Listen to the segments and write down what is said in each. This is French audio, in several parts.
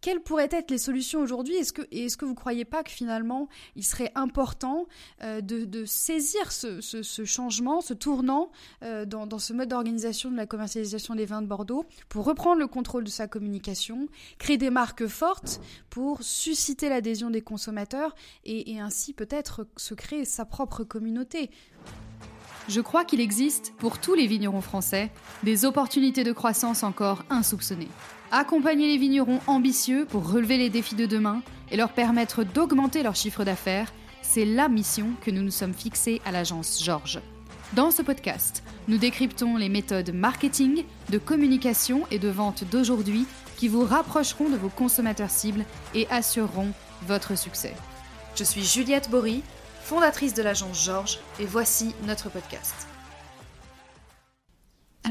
quelles pourraient être les solutions aujourd'hui? Est-ce que, vous ne croyez pas que finalement, il serait important euh, de, saisir ce, changement, ce tournant euh, dans, ce mode d'organisation de la commercialisation des vins de Bordeaux pour reprendre le contrôle de sa communication, créer des marques fortes pour susciter l'adhésion des consommateurs et ainsi peut-être se créer sa propre communauté? Je crois qu'il existe, pour tous les vignerons français, des opportunités de croissance encore insoupçonnées. Accompagner les vignerons ambitieux pour relever les défis de demain et leur permettre d'augmenter leur chiffre d'affaires, c'est la mission que nous nous sommes fixés à l'agence Georges. Dans ce podcast, nous décryptons les méthodes marketing, de communication et de vente d'aujourd'hui qui vous rapprocheront de vos consommateurs cibles et assureront votre succès. Je suis Juliette Bory, fondatrice de l'agence Georges, et voici notre podcast.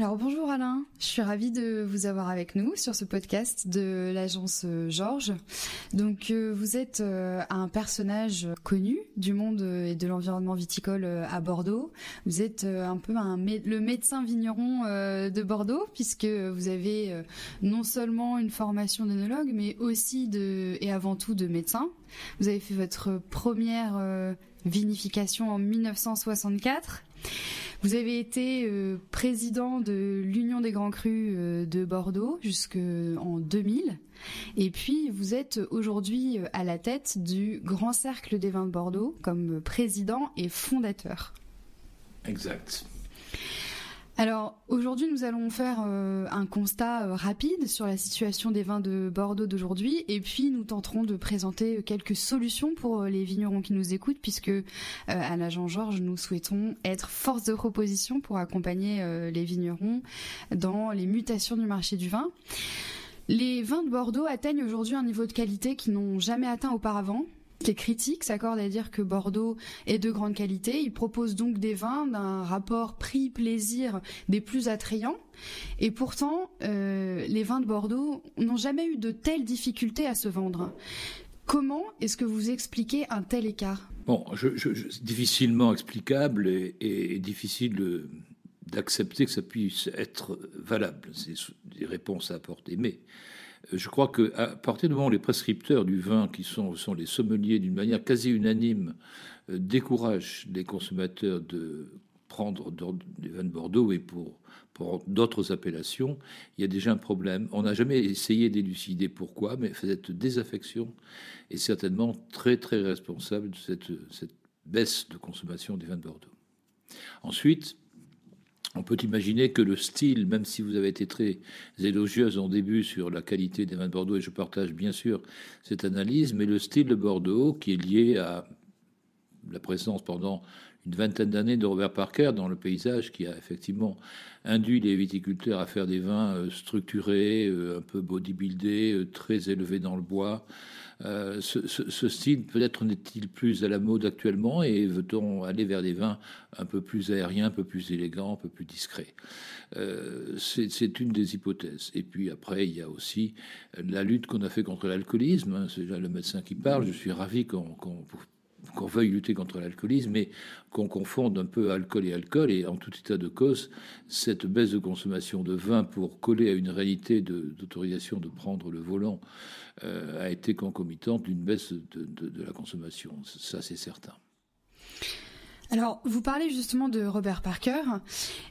Alors bonjour Alain, je suis ravie de vous avoir avec nous sur ce podcast de l'agence euh, Georges. Donc euh, vous êtes euh, un personnage connu du monde et de l'environnement viticole à Bordeaux. Vous êtes un peu le médecin vigneron de Bordeaux puisque vous avez non seulement une formation d'œnologue mais aussi de et avant tout de médecin. Vous avez fait votre première vinification en 1964. Vous avez été euh, président de l'Union des Grands Crus euh, de Bordeaux jusqu'en 2000. Et puis, vous êtes aujourd'hui euh, à la tête du Grand Cercle des Vins de Bordeaux comme président et fondateur. Exact. Alors aujourd'hui, nous allons faire euh, un constat euh, rapide sur la situation des vins de Bordeaux d'aujourd'hui, et puis nous tenterons de présenter quelques solutions pour euh, les vignerons qui nous écoutent, puisque à l'agent Georges, nous souhaitons être force de proposition pour accompagner les vignerons dans les mutations du marché du vin. Les vins de Bordeaux atteignent aujourd'hui un niveau de qualité qu'ils n'ont jamais atteint auparavant. Les critiques s'accordent à dire que Bordeaux est de grande qualité. Ils proposent donc des vins d'un rapport prix-plaisir des plus attrayants. Et pourtant, euh, les vins de Bordeaux n'ont jamais eu de telles difficultés à se vendre. Comment est-ce que vous expliquez un tel écart? Bon, difficilement explicable et, difficile d'accepter que ça puisse être valable. C'est des réponses à apporter. Mais je crois qu'à partir du moment où les prescripteurs du vin, qui sont, sont les sommeliers d'une manière quasi unanime, euh, découragent les consommateurs de prendre des vins de Bordeaux et pour, pour d'autres appellations, il y a déjà un problème. On n'a jamais essayé d'élucider pourquoi, mais cette désaffection est certainement très très responsable de cette, cette baisse de consommation des vins de Bordeaux. Ensuite, on peut imaginer que le style, même si vous avez été très élogieuse en début sur la qualité des vins de Bordeaux, et je partage bien sûr cette analyse, mais le style de Bordeaux, qui est lié à la présence pendant une vingtaine d'années de Robert Parker dans le paysage, qui a effectivement induit les viticulteurs à faire des vins euh, structurés, euh, un peu bodybuildés, euh, très élevés dans le bois, euh, ce, style peut-être n'est-il plus à la mode actuellement et veut-on aller vers des vins un peu plus aériens, un peu plus élégants, un peu plus discrets? Euh, C'est une des hypothèses. Et puis après, il y a aussi la lutte qu'on a fait contre l'alcoolisme. Hein. c'est le médecin qui parle. Je suis ravi qu'on qu'on veuille lutter contre l'alcoolisme, mais qu'on confonde un peu alcool et alcool. Et en tout état de cause, cette baisse de consommation de vin pour coller à une réalité d'autorisation de, prendre le volant euh, a été concomitante d'une baisse de la consommation. Ça, c'est certain. Alors, vous parlez justement de Robert Parker.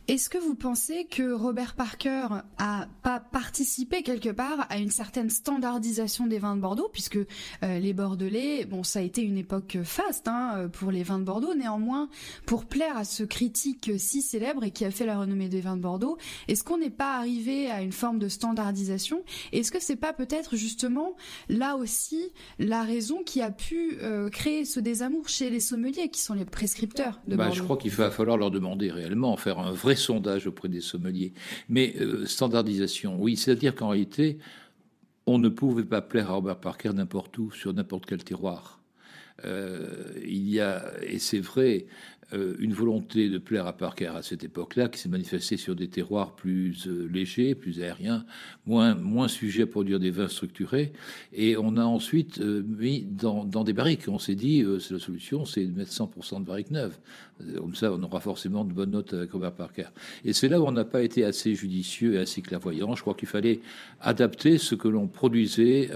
Est-ce que vous pensez que Robert Parker a pas participé quelque part à une certaine standardisation des vins de Bordeaux, puisque euh, les Bordelais, bon, ça a été une époque faste hein, pour les vins de Bordeaux. Néanmoins, pour plaire à ce critique si célèbre et qui a fait la renommée des vins de Bordeaux, est-ce qu'on n'est pas arrivé à une forme de standardisation? Est-ce que c'est pas peut-être justement là aussi la raison qui a pu euh, créer ce désamour chez les sommeliers, qui sont les prescripteurs? Bah, je crois qu'il va falloir leur demander réellement, faire un vrai sondage auprès des sommeliers. Mais euh, standardisation, oui, c'est-à-dire qu'en réalité, on ne pouvait pas plaire à Robert Parker n'importe où, sur n'importe quel terroir. Euh, il y a, et c'est vrai, euh, une volonté de plaire à Parker à cette époque-là, qui s'est manifestée sur des terroirs plus euh, légers, plus aériens, moins, moins sujets à produire des vins structurés. Et on a ensuite euh, mis dans, dans, des barriques. On s'est dit, c'est la solution, c'est de mettre 100% de barriques neuves. Comme ça, on aura forcément de bonnes notes avec Robert Parker. Et c'est là où on n'a pas été assez judicieux et assez clairvoyant. Je crois qu'il fallait adapter ce que l'on produisait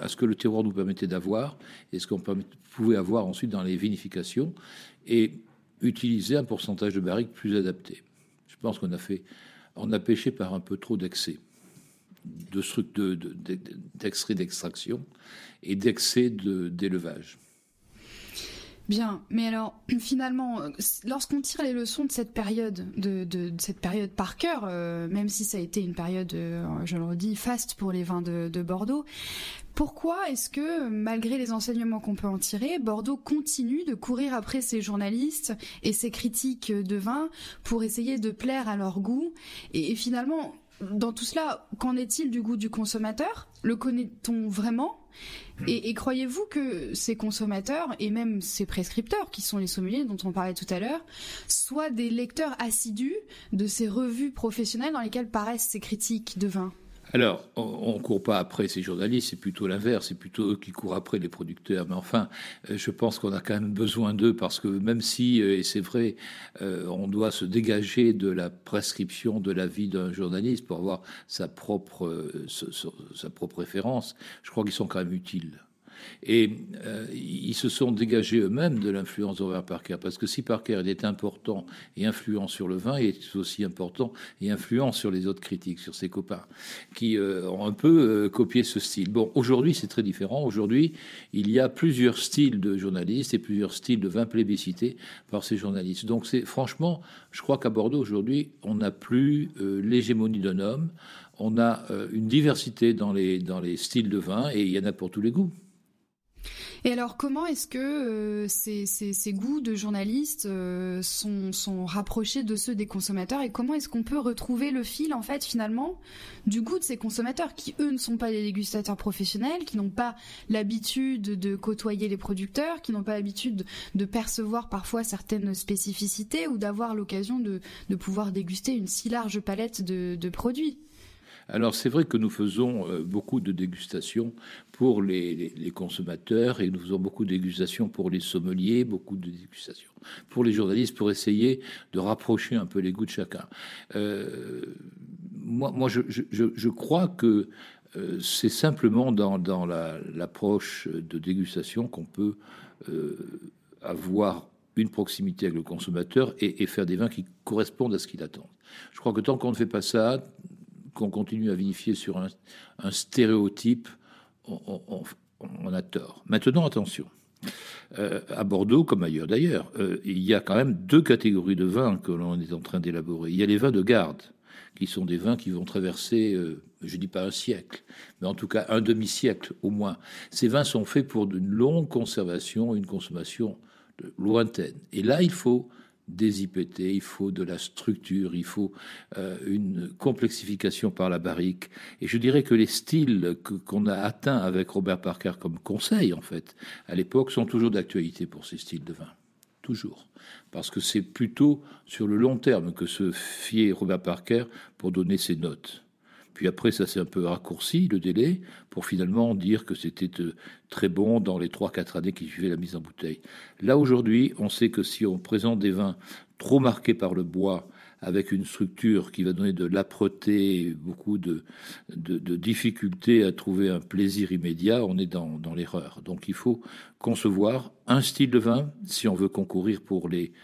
à ce que le terroir nous permettait d'avoir et ce qu'on pouvait avoir ensuite dans les vinifications. Et utiliser un pourcentage de barriques plus adapté. Je pense qu'on a fait, on a pêché par un peu trop d'excès, de, d'extrait d'extraction et d'excès d'élevage. Bien, mais alors finalement, lorsqu'on tire les leçons de cette période, de, cette période par cœur, euh, même si ça a été une période, euh, je le redis, faste pour les vins de, de Bordeaux, pourquoi est-ce que, malgré les enseignements qu'on peut en tirer, Bordeaux continue de courir après ses journalistes et ses critiques de vin pour essayer de plaire à leur goût? Et, finalement, dans tout cela, qu'en est-il du goût du consommateur? Le connaît-on vraiment? Et, croyez-vous que ces consommateurs et même ces prescripteurs, qui sont les sommeliers dont on parlait tout à l'heure, soient des lecteurs assidus de ces revues professionnelles dans lesquelles paraissent ces critiques de vin? Alors, on ne court pas après ces journalistes, c'est plutôt l'inverse, c'est plutôt eux qui courent après les producteurs. Mais enfin, euh, je pense qu'on a quand même besoin d'eux parce que même si, euh, et c'est vrai, euh, on doit se dégager de la prescription de la vie d'un journaliste pour avoir sa propre, sa propre référence, je crois qu'ils sont quand même utiles. Et euh, ils se sont dégagés eux-mêmes de l'influence d'Over Parker, parce que si Parker est important et influent sur le vin, il est aussi important et influent sur les autres critiques, sur ses copains, qui euh, ont un peu euh, copié ce style. Bon, aujourd'hui, c'est très différent. Aujourd'hui, il y a plusieurs styles de journalistes et plusieurs styles de vins plébiscités par ces journalistes. Donc, c'est franchement, je crois qu'à Bordeaux, aujourd'hui, on n'a plus l'hégémonie d'un homme. On a une diversité dans les, dans les styles de vin et il y en a pour tous les goûts. Et alors, comment est-ce que euh, ces, goûts de journalistes euh, sont, rapprochés de ceux des consommateurs et comment est-ce qu'on peut retrouver le fil, en fait, finalement, du goût de ces consommateurs qui, eux, ne sont pas des dégustateurs professionnels, qui n'ont pas l'habitude de côtoyer les producteurs, qui n'ont pas l'habitude de, percevoir parfois certaines spécificités ou d'avoir l'occasion de, pouvoir déguster une si large palette de produits? Alors c'est vrai que nous faisons euh, beaucoup de dégustations pour les, consommateurs et nous faisons beaucoup de dégustations pour les sommeliers, beaucoup de dégustations pour les journalistes pour essayer de rapprocher un peu les goûts de chacun. Euh, moi, moi je, crois que euh, c'est simplement dans, l'approche de dégustation qu'on peut avoir une proximité avec le consommateur et, et, faire des vins qui correspondent à ce qu'il attend. Je crois que tant qu'on ne fait pas ça, qu'on continue à vinifier sur un, stéréotype, on, a tort. Maintenant, attention. Euh, à Bordeaux, comme ailleurs d'ailleurs, euh, il y a quand même deux catégories de vins que l'on est en train d'élaborer. Il y a les vins de garde, qui sont des vins qui vont traverser, euh, je dis pas un siècle, mais en tout cas un demi-siècle au moins. Ces vins sont faits pour une longue conservation, une consommation lointaine. Et là, il faut des IPT, il faut de la structure, il faut euh, une complexification par la barrique. Et je dirais que les styles qu'on a atteints avec Robert Parker comme conseil, en fait, à l'époque, sont toujours d'actualité pour ces styles de vin. Toujours. Parce que c'est plutôt sur le long terme que se fiait Robert Parker pour donner ses notes. Puis après, ça s'est un peu raccourci, le délai, pour finalement dire que c'était euh, très bon dans les 3-4 années qui suivaient la mise en bouteille. Là, aujourd'hui, on sait que si on présente des vins trop marqués par le bois, avec une structure qui va donner de l'âpreté, beaucoup de, difficultés à trouver un plaisir immédiat, on est dans, l'erreur. Donc il faut concevoir un style de vin si on veut concourir pour les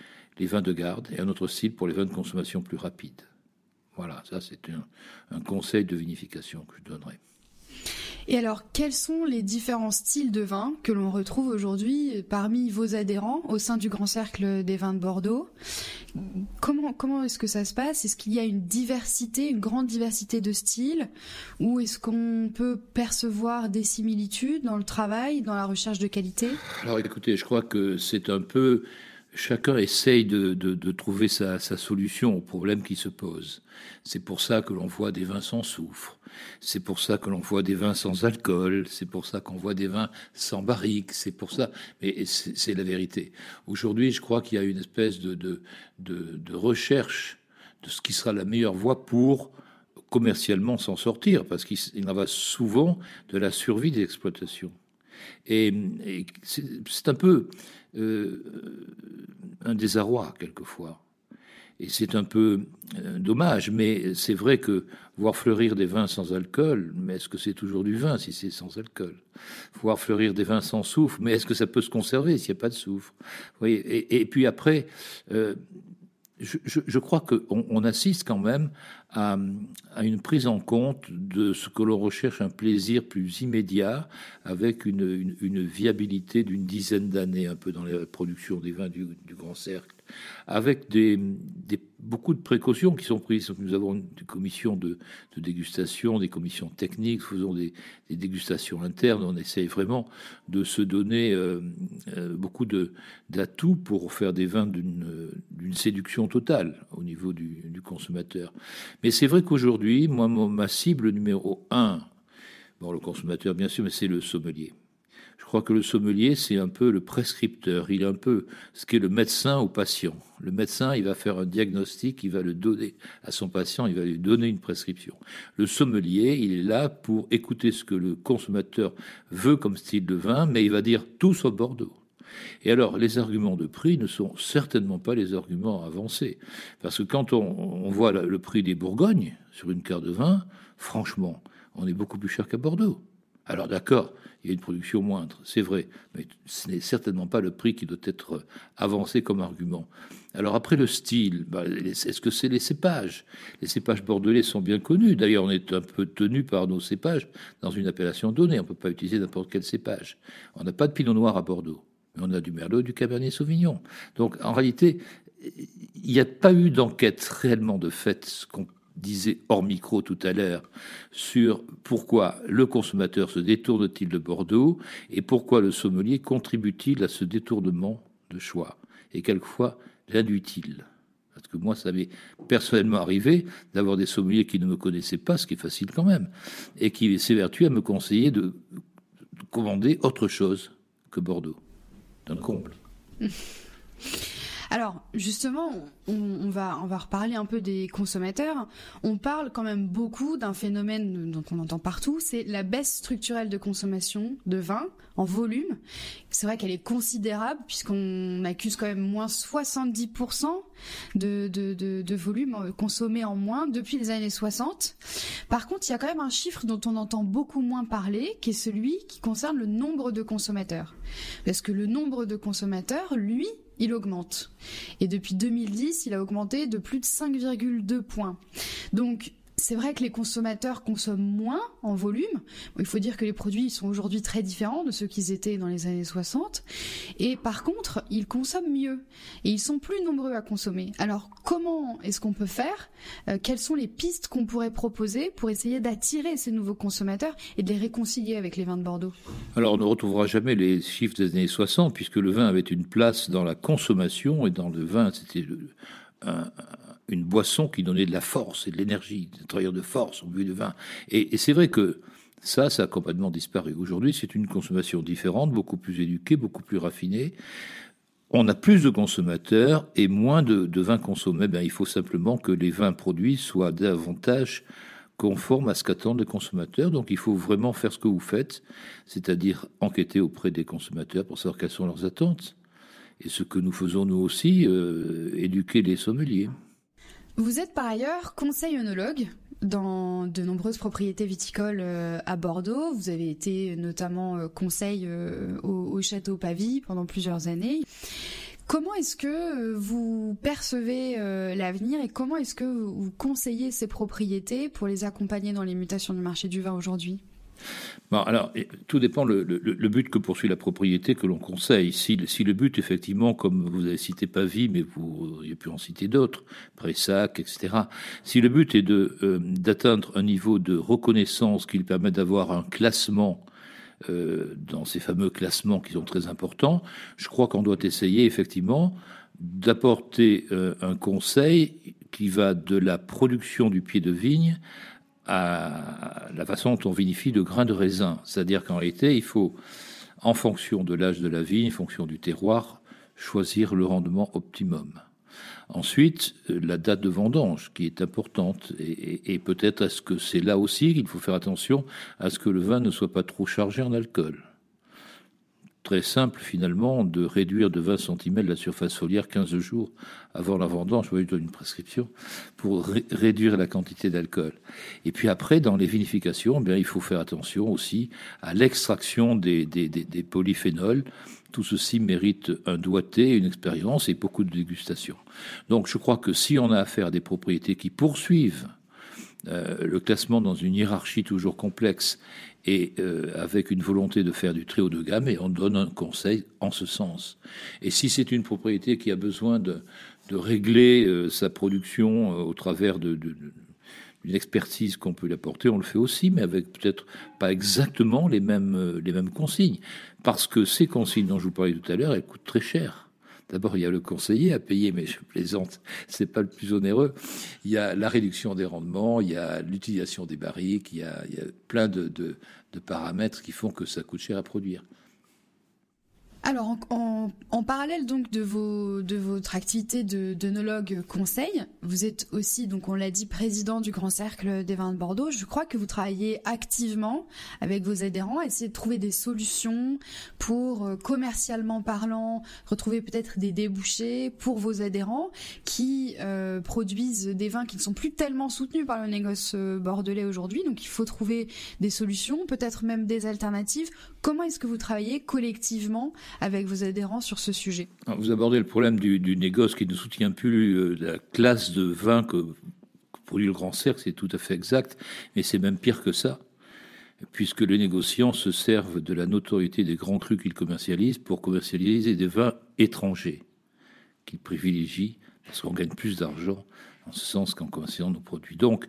vins de garde et un autre style pour les vins de consommation plus rapide. Voilà, ça c'est un, conseil de vinification que je donnerai. Et alors, quels sont les différents styles de vin que l'on retrouve aujourd'hui parmi vos adhérents au sein du Grand Cercle des vins de Bordeaux? Comment, comment est-ce que ça se passe? Est-ce qu'il y a une diversité, une grande diversité de styles? Ou est-ce qu'on peut percevoir des similitudes dans le travail, dans la recherche de qualité? Alors écoutez, je crois que c'est un peu chacun essaye de, trouver sa, solution au problème qui se pose. C'est pour ça que l'on voit des vins sans soufre. C'est pour ça que l'on voit des vins sans alcool. C'est pour ça qu'on voit des vins sans barrique. C'est pour ça. Mais c'est la vérité. Aujourd'hui, je crois qu'il y a une espèce de, recherche de ce qui sera la meilleure voie pour commercialement s'en sortir, parce qu'il en va souvent de la survie des exploitations. Et, c'est un peu un désarroi quelquefois. Et c'est un peu euh, dommage, mais c'est vrai que voir fleurir des vins sans alcool, mais est-ce que c'est toujours du vin si c'est sans alcool? Voir fleurir des vins sans soufre, mais est-ce que ça peut se conserver s'il n'y a pas de soufre? Et, et, puis après, euh, je, crois qu'on on assiste quand même à, une prise en compte de ce que l'on recherche, un plaisir plus immédiat, avec une, viabilité d'une dizaine d'années, un peu dans la production des vins du Grand Cercle avec beaucoup de précautions qui sont prises. Nous avons des commissions de, dégustation, des commissions techniques, faisons des, dégustations internes. On essaye vraiment de se donner euh, euh, beaucoup d'atouts pour faire des vins d'une séduction totale au niveau du, du consommateur. Mais c'est vrai qu'aujourd'hui, moi, ma cible numéro un, bon, le consommateur bien sûr, mais c'est le sommelier. Je crois que le sommelier, c'est un peu le prescripteur. Il est un peu ce qu'est le médecin au patient. Le médecin, il va faire un diagnostic, il va le donner à son patient, il va lui donner une prescription. Le sommelier, il est là pour écouter ce que le consommateur veut comme style de vin, mais il va dire tout sur Bordeaux. Et alors, les arguments de prix ne sont certainement pas les arguments avancés. Parce que quand on, voit le prix des Bourgognes sur une carte de vin, franchement, on est beaucoup plus cher qu'à Bordeaux. Alors d'accord, il y a une production moindre, c'est vrai, mais ce n'est certainement pas le prix qui doit être avancé comme argument. Alors après le style, bah, est-ce que c'est les cépages? Les cépages bordelais sont bien connus. D'ailleurs, on est un peu tenu par nos cépages dans une appellation donnée. On ne peut pas utiliser n'importe quel cépage. On n'a pas de pinot noir à Bordeaux, mais on a du merlot et du cabernet sauvignon. Donc en réalité, il n'y a pas eu d'enquête réellement de fait disait hors micro tout à l'heure sur pourquoi le consommateur se détourne-t-il de Bordeaux et pourquoi le sommelier contribue-t-il à ce détournement de choix et quelquefois l'induit-il parce que moi, ça m'est personnellement arrivé d'avoir des sommeliers qui ne me connaissaient pas, ce qui est facile quand même, et qui s'évertuent à me conseiller de commander autre chose que Bordeaux. D'un comble. Alors, justement, on, va, on va reparler un peu des consommateurs. On parle quand même beaucoup d'un phénomène dont on entend partout, c'est la baisse structurelle de consommation de vin en volume. C'est vrai qu'elle est considérable puisqu'on accuse quand même moins 70% de, de, de, de, volume consommé en moins depuis les années 60. Par contre, il y a quand même un chiffre dont on entend beaucoup moins parler, qui est celui qui concerne le nombre de consommateurs. Parce que le nombre de consommateurs, lui, il augmente. Et depuis 2010, il a augmenté de plus de 5,2 points. Donc, c'est vrai que les consommateurs consomment moins en volume. il faut dire que les produits sont aujourd'hui très différents de ceux qu'ils étaient dans les années 60. Et par contre, ils consomment mieux. Et ils sont plus nombreux à consommer. Alors, comment est-ce qu'on peut faire? Euh, Quelles sont les pistes qu'on pourrait proposer pour essayer d'attirer ces nouveaux consommateurs et de les réconcilier avec les vins de Bordeaux? Alors, on ne retrouvera jamais les chiffres des années 60, puisque le vin avait une place dans la consommation et dans le vin, c'était un, une boisson qui donnait de la force et de l'énergie, des travailleurs de force au but de vin. Et, c'est vrai que ça, ça a complètement disparu. Aujourd'hui, c'est une consommation différente, beaucoup plus éduquée, beaucoup plus raffinée. On a plus de consommateurs et moins de, vins consommés. Ben, il faut simplement que les vins produits soient davantage conformes à ce qu'attendent les consommateurs. Donc il faut vraiment faire ce que vous faites, c'est-à-dire enquêter auprès des consommateurs pour savoir quelles sont leurs attentes. Et ce que nous faisons nous aussi, euh, éduquer les sommeliers. Vous êtes par ailleurs conseil œnologue dans de nombreuses propriétés viticoles euh, à Bordeaux. Vous avez été notamment euh, conseil euh, au, château Pavie pendant plusieurs années. Comment est-ce que vous percevez l'avenir et comment est-ce que vous conseillez ces propriétés pour les accompagner dans les mutations du marché du vin aujourd'hui? Alors, tout dépend le, but que poursuit la propriété que l'on conseille. Si, le but, effectivement, comme vous avez cité Pavie, mais vous auriez pu en citer d'autres, Pressac, etc., si le but est euh, d'atteindre un niveau de reconnaissance qui lui permet d'avoir un classement euh, dans ces fameux classements qui sont très importants, je crois qu'on doit essayer, effectivement, d'apporter euh, un conseil qui va de la production du pied de vigne à la façon dont on vinifie de grains de raisin. C'est-à-dire qu'en réalité, il faut, en fonction de l'âge de la vigne, en fonction du terroir, choisir le rendement optimum. Ensuite, la date de vendange qui est importante et, peut-être est-ce que c'est là aussi qu'il faut faire attention à ce que le vin ne soit pas trop chargé en alcool. Très simple finalement de réduire de 20 cm la surface foliaire 15 jours avant la vendange, donne une prescription pour réduire la quantité d'alcool. Et puis après, dans les vinifications, eh bien, il faut faire attention aussi à l'extraction des, des polyphénols tout ceci mérite un doigté, une expérience et beaucoup de dégustation. Donc je crois que si on a affaire à des propriétés qui poursuivent euh, le classement dans une hiérarchie toujours complexe et euh, avec une volonté de faire du très haut de gamme, et on donne un conseil en ce sens. Et si c'est une propriété qui a besoin de, régler euh, sa production au travers de, expertise qu'on peut l'apporter, on le fait aussi, mais avec peut-être pas exactement les mêmes, les mêmes consignes. Parce que ces consignes dont je vous parlais tout à l'heure, elles coûtent très cher. D'abord, il y a le conseiller à payer, mais je plaisante, c'est pas le plus onéreux. Il y a la réduction des rendements, il y a l'utilisation des barriques, il y a, plein de paramètres qui font que ça coûte cher à produire. Alors, en, parallèle donc de, vos, de votre activité de d'œnologue conseil, vous êtes aussi, donc on l'a dit, président du Grand Cercle des vins de Bordeaux. Je crois que vous travaillez activement avec vos adhérents essayer de trouver des solutions pour, euh, commercialement parlant, retrouver peut-être des débouchés pour vos adhérents qui euh, produisent des vins qui ne sont plus tellement soutenus par le négoce euh, bordelais aujourd'hui. Donc, il faut trouver des solutions, peut-être même des alternatives. Comment est-ce que vous travaillez collectivement avec vos adhérents sur ce sujet. Vous abordez le problème du, négoce qui ne soutient plus euh, la classe de vin que, produit le Grand Cercle, c'est tout à fait exact, mais c'est même pire que ça, puisque les négociants se servent de la notoriété des grands crus qu'ils commercialisent pour commercialiser des vins étrangers qu'ils privilégient parce qu'on gagne plus d'argent en ce sens qu'en commerciant nos produits. Donc,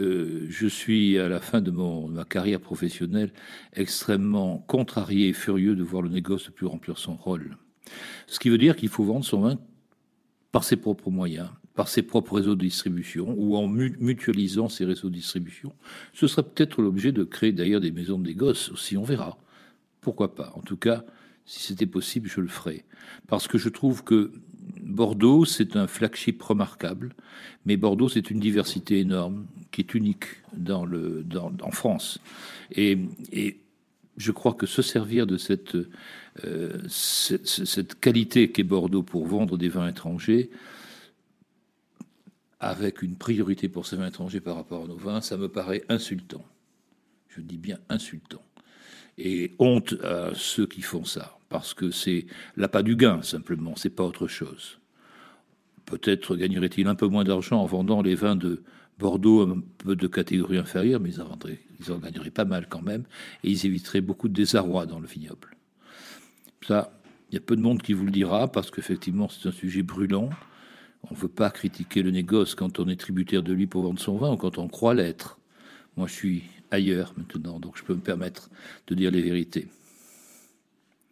euh, je suis à la fin de, mon, ma carrière professionnelle extrêmement contrarié et furieux de voir le négoce ne plus remplir son rôle. Ce qui veut dire qu'il faut vendre son vin par ses propres moyens, par ses propres réseaux de distribution ou en mutualisant ses réseaux de distribution. Ce serait peut-être l'objet de créer d'ailleurs des maisons de négoce aussi, on verra. Pourquoi pas? En tout cas, si c'était possible, je le ferais. Parce que je trouve que Bordeaux, c'est un flagship remarquable, mais Bordeaux, c'est une diversité énorme qui est unique en France. Et, je crois que se servir de euh, cette qualité qu'est Bordeaux pour vendre des vins étrangers, avec une priorité pour ces vins étrangers par rapport à nos vins, ça me paraît insultant. Je dis bien insultant. Et honte à ceux qui font ça parce que c'est l'appât du gain, simplement, c'est pas autre chose. Peut-être gagnerait-il un peu moins d'argent en vendant les vins de Bordeaux un peu de catégorie inférieure, mais ils en, ils en gagneraient pas mal quand même, et ils éviteraient beaucoup de désarroi dans le vignoble. Ça, il y a peu de monde qui vous le dira, parce qu'effectivement, c'est un sujet brûlant. On ne veut pas critiquer le négoce quand on est tributaire de lui pour vendre son vin ou quand on croit l'être. Moi, je suis ailleurs maintenant, donc je peux me permettre de dire les vérités.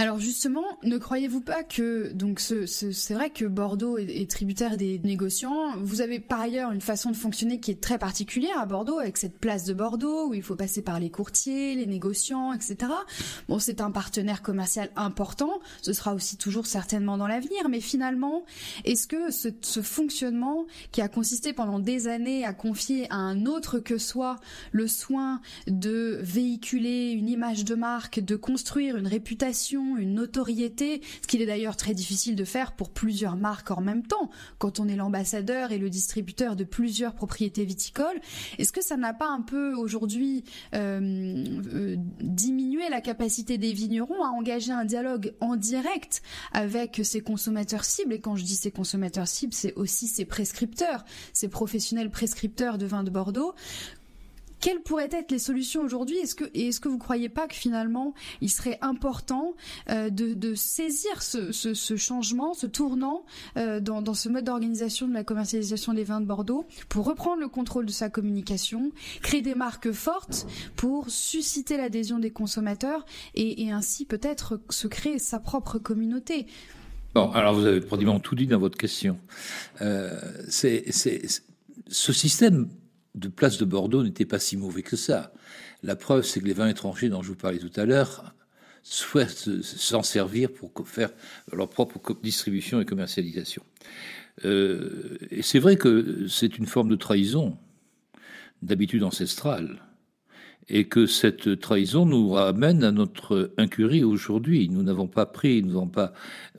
Alors justement, ne croyez-vous pas que donc c'est vrai que Bordeaux est, tributaire des négociants. Vous avez par ailleurs une façon de fonctionner qui est très particulière à Bordeaux, avec cette place de Bordeaux où il faut passer par les courtiers, les négociants, etc. Bon, c'est un partenaire commercial important. Ce sera aussi toujours certainement dans l'avenir. Mais finalement, est-ce que ce, ce fonctionnement qui a consisté pendant des années à confier à un autre que soi le soin de véhiculer une image de marque, de construire une réputation une notoriété, ce qu'il est d'ailleurs très difficile de faire pour plusieurs marques en même temps, quand on est l'ambassadeur et le distributeur de plusieurs propriétés viticoles. Est-ce que ça n'a pas un peu aujourd'hui euh, euh, diminué la capacité des vignerons à engager un dialogue en direct avec ces consommateurs cibles? Et quand je dis ces consommateurs cibles, c'est aussi ces prescripteurs, ces professionnels prescripteurs de vin de Bordeaux quelles pourraient être les solutions aujourd'hui? Est-ce que est-ce que vous croyez pas que finalement il serait important euh, de, saisir ce, changement, ce tournant euh, dans, ce mode d'organisation de la commercialisation des vins de Bordeaux pour reprendre le contrôle de sa communication, créer des marques fortes pour susciter l'adhésion des consommateurs et, et ainsi peut-être se créer sa propre communauté? Bon, alors vous avez pratiquement tout dit dans votre question. Euh, c'est, ce système de place de Bordeaux n'était pas si mauvais que ça. La preuve, c'est que les vins étrangers dont je vous parlais tout à l'heure souhaitent s'en servir pour faire leur propre distribution et commercialisation. Euh, et c'est vrai que c'est une forme de trahison d'habitude ancestrale et que cette trahison nous ramène à notre incurie aujourd'hui. Nous n'avons pas pris, nous n'avons pas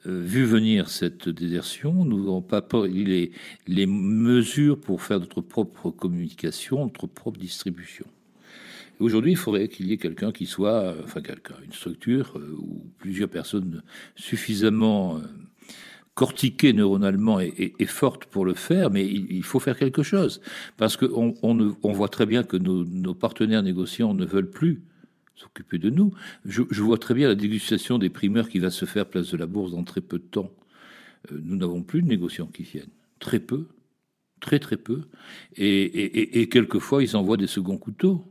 euh, vu venir cette désertion, nous n'avons pas pris les, mesures pour faire notre propre communication, notre propre distribution. Aujourd'hui, il faudrait qu'il y ait quelqu'un qui soit, enfin quelqu'un, une structure euh, où plusieurs personnes suffisamment euh, cortiquée neuronalement et, forte pour le faire, mais il, faut faire quelque chose. Parce qu'on on, on voit très bien que nos, partenaires négociants ne veulent plus s'occuper de nous. Je, vois très bien la dégustation des primeurs qui va se faire place de la Bourse dans très peu de temps. Euh, nous n'avons plus de négociants qui viennent. Très peu. Très très peu. Et, et quelquefois, ils envoient des seconds couteaux.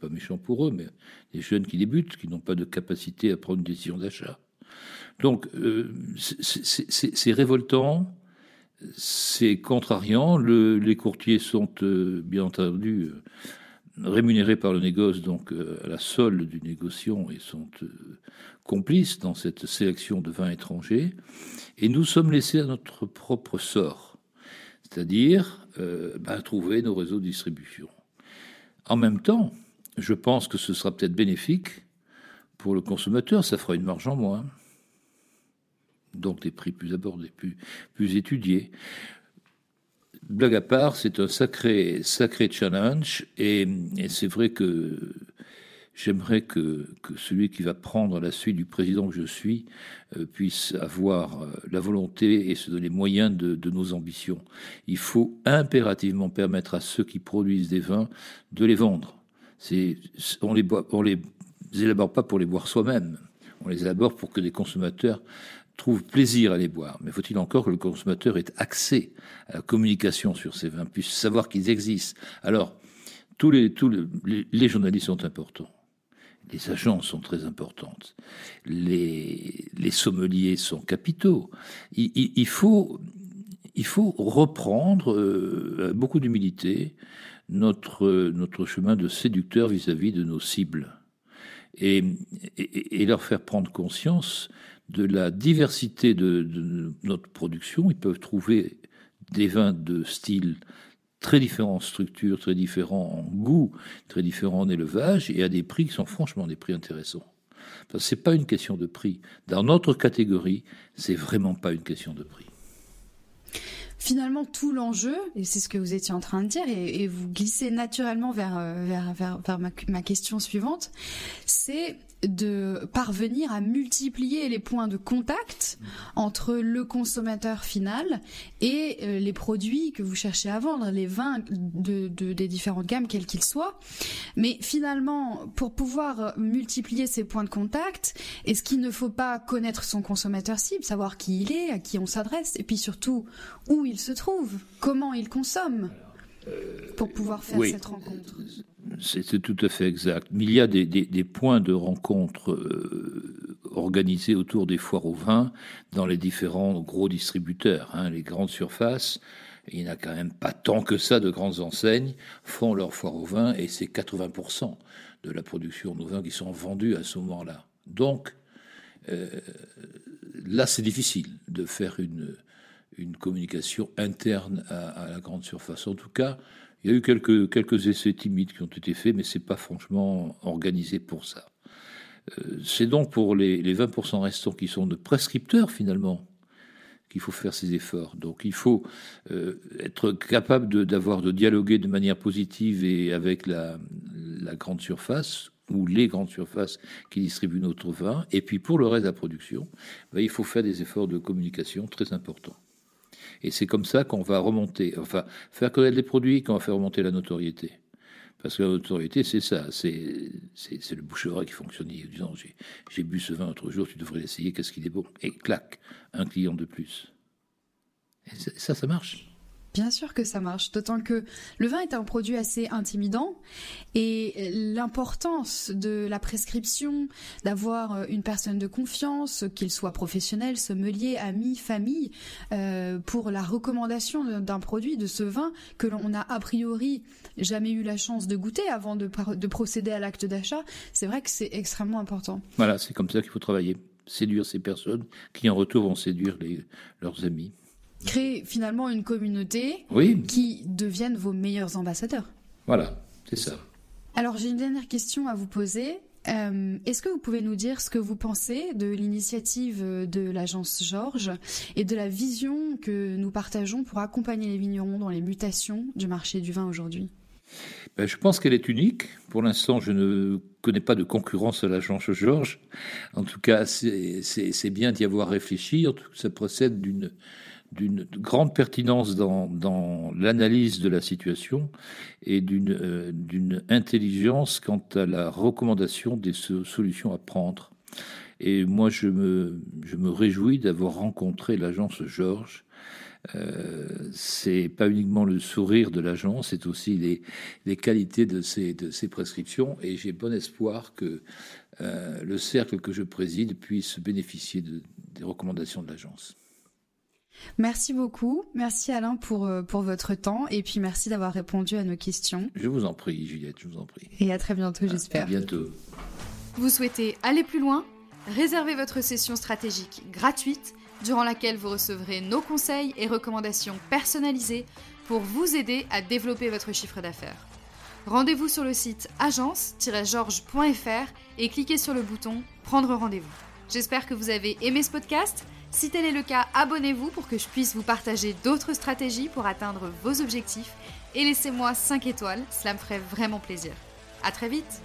Pas méchant pour eux, mais des jeunes qui débutent, qui n'ont pas de capacité à prendre une décision d'achat. Donc, euh, c'est révoltant, c'est contrariant. Le, les courtiers sont, euh, bien entendu, euh, rémunérés par le négoce, donc à la solde du négociant, et sont complices dans cette sélection de vins étrangers. Et nous sommes laissés à notre propre sort, c'est-à-dire ben, trouver nos réseaux de distribution. En même temps, je pense que ce sera peut-être bénéfique pour le consommateur, ça fera une marge en moins donc des prix plus abordés, plus, étudiés. Blague à part, c'est un sacré, sacré challenge, et, c'est vrai que j'aimerais que, celui qui va prendre la suite du président que je suis euh, puisse avoir euh, la volonté et se donner moyens de, de, nos ambitions. Il faut impérativement permettre à ceux qui produisent des vins de les vendre. On les, on les élabore pas pour les boire soi-même. On les élabore pour que les consommateurs trouve plaisir à les boire. Mais faut-il encore que le consommateur ait accès à la communication sur ces vins, puisse savoir qu'ils existent? Alors, tous les, tous les, journalistes sont importants. Les agences sont très importantes. Les, les sommeliers sont capitaux. Il, faut, il faut reprendre, euh, beaucoup d'humilité, notre, notre chemin de séducteur vis-à-vis de nos cibles. Et, et, et, leur faire prendre conscience de la diversité de, notre production. Ils peuvent trouver des vins de style très différents en structure, très différents en goût, très différents en élevage, et à des prix qui sont franchement des prix intéressants. Ce n'est pas une question de prix. Dans notre catégorie, c'est vraiment pas une question de prix. Finalement, tout l'enjeu, et c'est ce que vous étiez en train de dire, et, vous glissez naturellement vers, euh, ma, question suivante, c'est de parvenir à multiplier les points de contact entre le consommateur final et euh, les produits que vous cherchez à vendre, les vins de, des différentes gammes, quels qu'ils soient. Mais finalement, pour pouvoir multiplier ces points de contact, est-ce qu'il ne faut pas connaître son consommateur cible, savoir qui il est, à qui on s'adresse, et puis surtout où il se trouve, comment il consomme, pour pouvoir faire cette rencontre? C'est tout à fait exact. Mais il y a des, points de rencontre euh, organisés autour des foires au vin dans les différents gros distributeurs, hein, les grandes surfaces. Il n'y a quand même pas tant que ça de grandes enseignes font leur foire au vin et c'est 80% de la production de vins qui sont vendus à ce moment-là. Donc euh, là, c'est difficile de faire une, communication interne à, à, la grande surface. En tout cas, il y a eu quelques, essais timides qui ont été faits, mais c'est pas franchement organisé pour ça. Euh, c'est donc pour les, les 20% restants qui sont de prescripteurs finalement qu'il faut faire ces efforts. Donc il faut euh, être capable d'avoir de, dialoguer de manière positive et avec la, la, grande surface ou les grandes surfaces qui distribuent notre vin. Et puis pour le reste de la production, ben, il faut faire des efforts de communication très importants. Et c'est comme ça qu'on va remonter, enfin, faire connaître les produits, qu'on va faire remonter la notoriété. Parce que la notoriété, c'est ça, c'est, c'est, le bouche qui fonctionne. Disant, j'ai, j'ai bu ce vin l'autre jour, tu devrais l'essayer, qu'est-ce qu'il est bon? Et clac, un client de plus. Et ça, ça marche. Bien sûr que ça marche, d'autant que le vin est un produit assez intimidant et l'importance de la prescription, d'avoir euh, une personne de confiance, qu'il soit professionnel, sommelier, ami, famille, euh, pour la recommandation d'un produit, de ce vin que l'on a a priori jamais eu la chance de goûter avant de, de procéder à l'acte d'achat, c'est vrai que c'est extrêmement important. Voilà, c'est comme ça qu'il faut travailler, séduire ces personnes qui en retour vont séduire leurs amis créer finalement une communauté qui devienne vos meilleurs ambassadeurs. Voilà, c'est ça. Alors j'ai une dernière question à vous poser. Euh, est-ce que vous pouvez nous dire ce que vous pensez de l'initiative de l'agence Georges et de la vision que nous partageons pour accompagner les vignerons dans les mutations du marché du vin aujourd'hui? Ben, Je pense qu'elle est unique. Pour l'instant, je ne connais pas de concurrence à l'agence Georges. En tout cas, c'est bien d'y avoir réfléchi. Ça procède d'une d'une grande pertinence dans, l'analyse de la situation et euh, d'une intelligence quant à la recommandation des solutions à prendre. Et moi, je me, réjouis d'avoir rencontré l'agence Georges. Euh, c'est pas uniquement le sourire de l'agence, c'est aussi les, qualités de ses, de ses prescriptions. Et j'ai bon espoir que euh, le cercle que je préside puisse bénéficier des recommandations de l'agence. Merci beaucoup. Merci Alain pour, euh, pour votre temps et puis merci d'avoir répondu à nos questions. Je vous en prie, Juliette, je vous en prie. Et à très bientôt, j'espère. À bientôt. Vous souhaitez aller plus loin? Réservez votre session stratégique gratuite durant laquelle vous recevrez nos conseils et recommandations personnalisées pour vous aider à développer votre chiffre d'affaires. Rendez-vous sur le site agence-georges.fr et cliquez sur le bouton Prendre rendez-vous. J'espère que vous avez aimé ce podcast si tel est le cas, abonnez-vous pour que je puisse vous partager d'autres stratégies pour atteindre vos objectifs et laissez-moi 5 étoiles, cela me ferait vraiment plaisir. A très vite